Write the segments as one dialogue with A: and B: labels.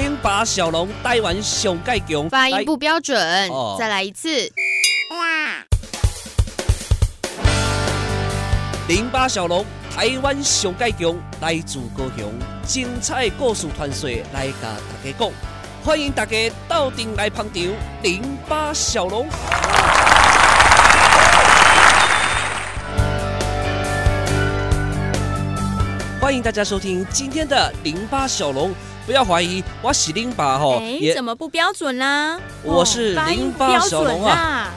A: 零八小龙台湾上盖强，
B: 发音不标准，哦、再来一次。
A: 哇零八小龙台湾上盖强，来自高雄，精彩故事传说来甲大家讲，欢迎大家到店来捧场。零八小龙。欢迎大家收听今天的零八小龙，不要怀疑，我是零八吼，
B: 哎，怎么不标准啦？
A: 我是零八小龙啊，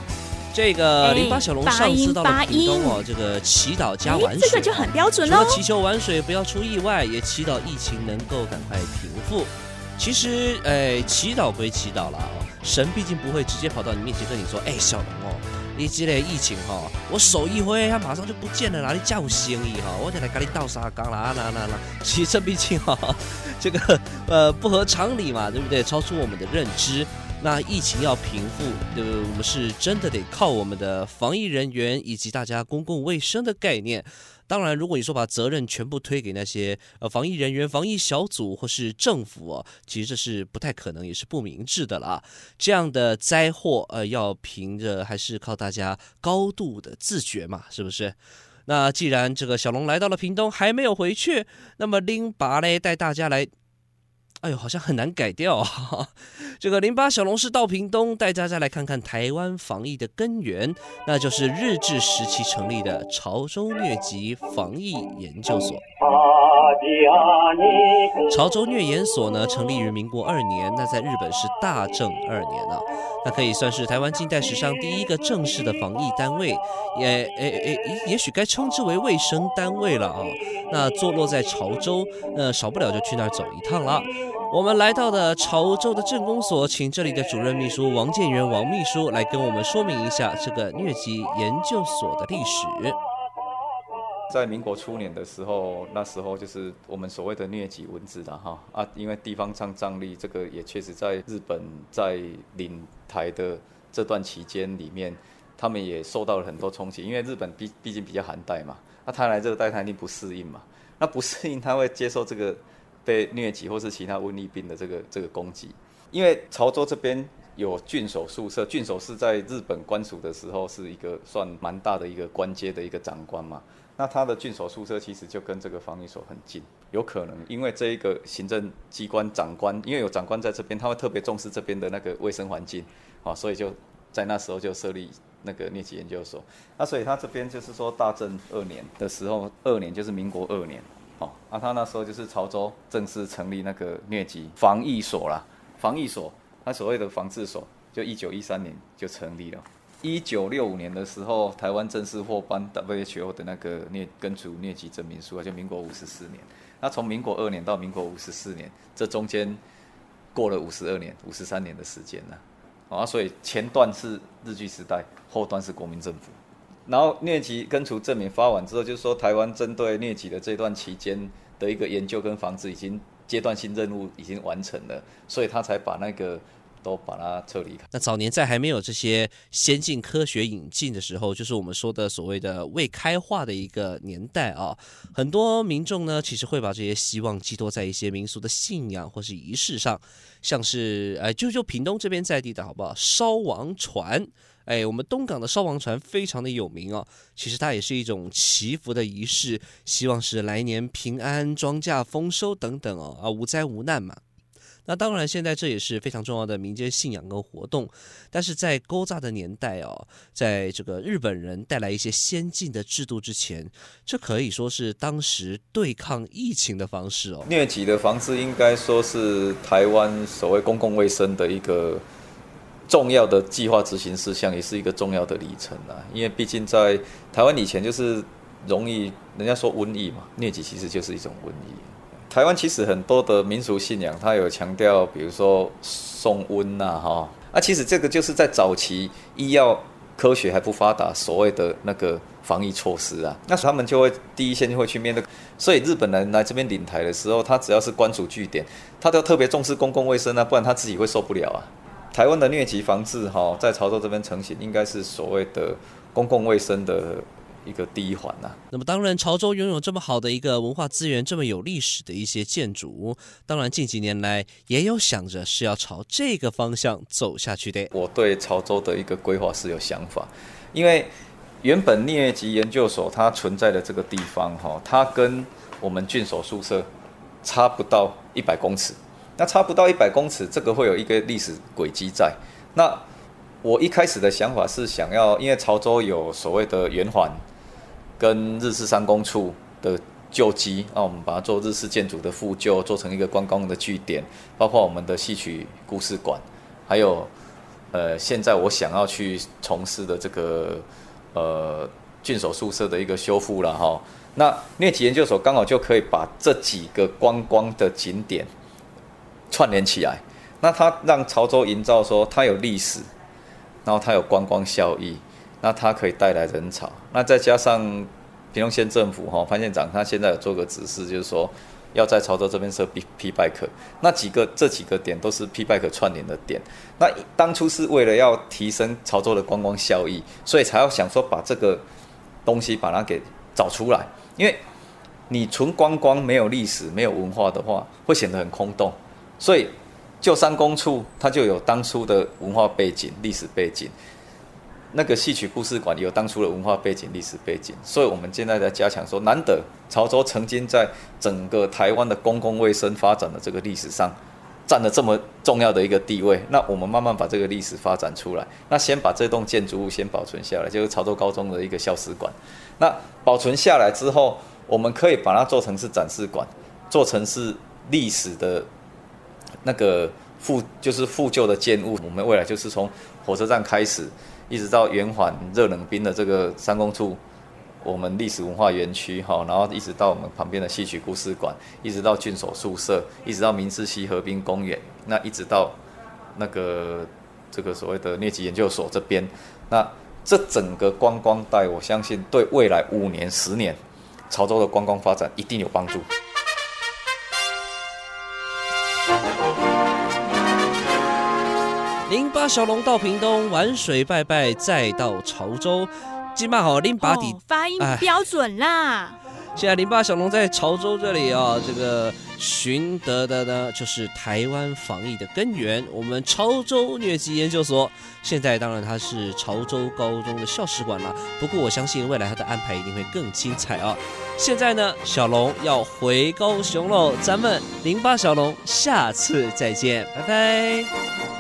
A: 这个零八小龙上次到了屏东哦，这个祈祷加玩水，
B: 这个就很标准了。
A: 除了祈求玩水不要出意外，也祈祷疫情能够赶快平复。其实，哎，祈祷归祈祷啦，神毕竟不会直接跑到你面前跟你说，哎，小龙哦。你这个疫情哈，我手一挥，它马上就不见了，哪里叫生意哈？我就来跟你倒沙缸啦，啦啦啦！其实这毕竟哈，这个呃不合常理嘛，对不对？超出我们的认知。那疫情要平复，对不对？我们是真的得靠我们的防疫人员以及大家公共卫生的概念。当然，如果你说把责任全部推给那些呃防疫人员、防疫小组或是政府哦，其实这是不太可能，也是不明智的啦。这样的灾祸呃，要凭着还是靠大家高度的自觉嘛，是不是？那既然这个小龙来到了屏东还没有回去，那么拎拔嘞带大家来。哎呦，好像很难改掉啊！这个零八小龙是到屏东，带大家来看看台湾防疫的根源，那就是日治时期成立的潮州疟疾防疫研究所。潮州疟研所呢，成立于民国二年，那在日本是大正二年啊，那可以算是台湾近代史上第一个正式的防疫单位，也诶诶，也许该称之为卫生单位了啊。那坐落在潮州，呃，少不了就去那儿走一趟了。我们来到的潮州的镇公所，请这里的主任秘书王建元王秘书来跟我们说明一下这个疟疾研究所的历史。
C: 在民国初年的时候，那时候就是我们所谓的疟疾蚊子的哈啊，因为地方上仗力，这个也确实在日本在领台的这段期间里面，他们也受到了很多冲击，因为日本毕毕竟比较寒带嘛，那他来这个带他一定不适应嘛，那不适应他会接受这个。被疟疾或是其他瘟疫病的这个这个攻击，因为潮州这边有郡守宿舍，郡守是在日本官署的时候是一个算蛮大的一个官阶的一个长官嘛，那他的郡守宿舍其实就跟这个防疫所很近，有可能因为这一个行政机关长官，因为有长官在这边，他会特别重视这边的那个卫生环境，啊，所以就在那时候就设立那个疟疾研究所，那所以他这边就是说大正二年的时候，二年就是民国二年。哦，啊，他那时候就是潮州正式成立那个疟疾防疫所啦，防疫所，他所谓的防治所，就一九一三年就成立了。一九六五年的时候，台湾正式获颁 WHO 的那个疟根除疟疾证明书啊，就民国五十四年。那从民国二年到民国五十四年，这中间过了五十二年、五十三年的时间了。啊，所以前段是日据时代，后段是国民政府。然后疟疾根除证明发完之后，就是说台湾针对疟疾的这段期间的一个研究跟防治已经阶段性任务已经完成了，所以他才把那个都把它撤离开。
A: 那早年在还没有这些先进科学引进的时候，就是我们说的所谓的未开化的一个年代啊，很多民众呢其实会把这些希望寄托在一些民俗的信仰或是仪式上，像是哎就就屏东这边在地的好不好烧王船。哎，我们东港的烧王船非常的有名哦。其实它也是一种祈福的仪式，希望是来年平安、庄稼丰收等等哦，啊，无灾无难嘛。那当然，现在这也是非常重要的民间信仰跟活动。但是在古早的年代哦，在这个日本人带来一些先进的制度之前，这可以说是当时对抗疫情的方式哦。
C: 疟疾的防治应该说是台湾所谓公共卫生的一个。重要的计划执行事项也是一个重要的里程啊，因为毕竟在台湾以前就是容易人家说瘟疫嘛，疟疾其实就是一种瘟疫。台湾其实很多的民俗信仰，它有强调，比如说送瘟呐，哈，啊，其实这个就是在早期医药科学还不发达，所谓的那个防疫措施啊，那他们就会第一线就会去面对。所以日本人来这边领台的时候，他只要是官署据点，他都特别重视公共卫生啊，不然他自己会受不了啊。台湾的疟疾防治哈，在潮州这边成型，应该是所谓的公共卫生的一个第一环呐。
A: 那么当然，潮州拥有这么好的一个文化资源，这么有历史的一些建筑，当然近几年来也有想着是要朝这个方向走下去的。
C: 我对潮州的一个规划是有想法，因为原本镍级研究所它存在的这个地方哈，它跟我们郡守宿舍差不到一百公尺，那差不到一百公尺，这个会有一个历史轨迹在。那我一开始的想法是想要，因为潮州有所谓的圆环。跟日式三公处的旧迹，那我们把它做日式建筑的复旧，做成一个观光的据点，包括我们的戏曲故事馆，还有呃，现在我想要去从事的这个呃郡守宿舍的一个修复了哈。那镍级研究所刚好就可以把这几个观光的景点串联起来，那它让潮州营造说它有历史，然后它有观光效益。那它可以带来人潮，那再加上平东县政府哈潘县长他现在有做个指示，就是说要在潮州这边设 P Bike，那几个这几个点都是 P Bike 串联的点。那当初是为了要提升潮州的观光效益，所以才要想说把这个东西把它给找出来，因为你纯观光没有历史没有文化的话，会显得很空洞。所以旧三公处它就有当初的文化背景、历史背景。那个戏曲故事馆有当初的文化背景、历史背景，所以我们现在在加强说，难得潮州曾经在整个台湾的公共卫生发展的这个历史上占了这么重要的一个地位，那我们慢慢把这个历史发展出来，那先把这栋建筑物先保存下来，就是潮州高中的一个校史馆。那保存下来之后，我们可以把它做成是展示馆，做成是历史的那个复就是复旧的建物。我们未来就是从火车站开始。一直到圆环热冷冰的这个三公处，我们历史文化园区哈，然后一直到我们旁边的戏曲故事馆，一直到郡守宿舍，一直到明治溪河滨公园，那一直到那个这个所谓的疟疾研究所这边，那这整个观光带，我相信对未来五年、十年潮州的观光发展一定有帮助。
A: 零八小龙到屏东玩水拜拜，再到潮州，今嘛好零八底
B: 发音标准啦。
A: 现在零八小龙在潮州这里啊，这个寻得的呢，就是台湾防疫的根源。我们潮州疟疾研究所，现在当然它是潮州高中的校史馆了。不过我相信未来它的安排一定会更精彩啊。现在呢，小龙要回高雄喽，咱们零八小龙下次再见，拜拜。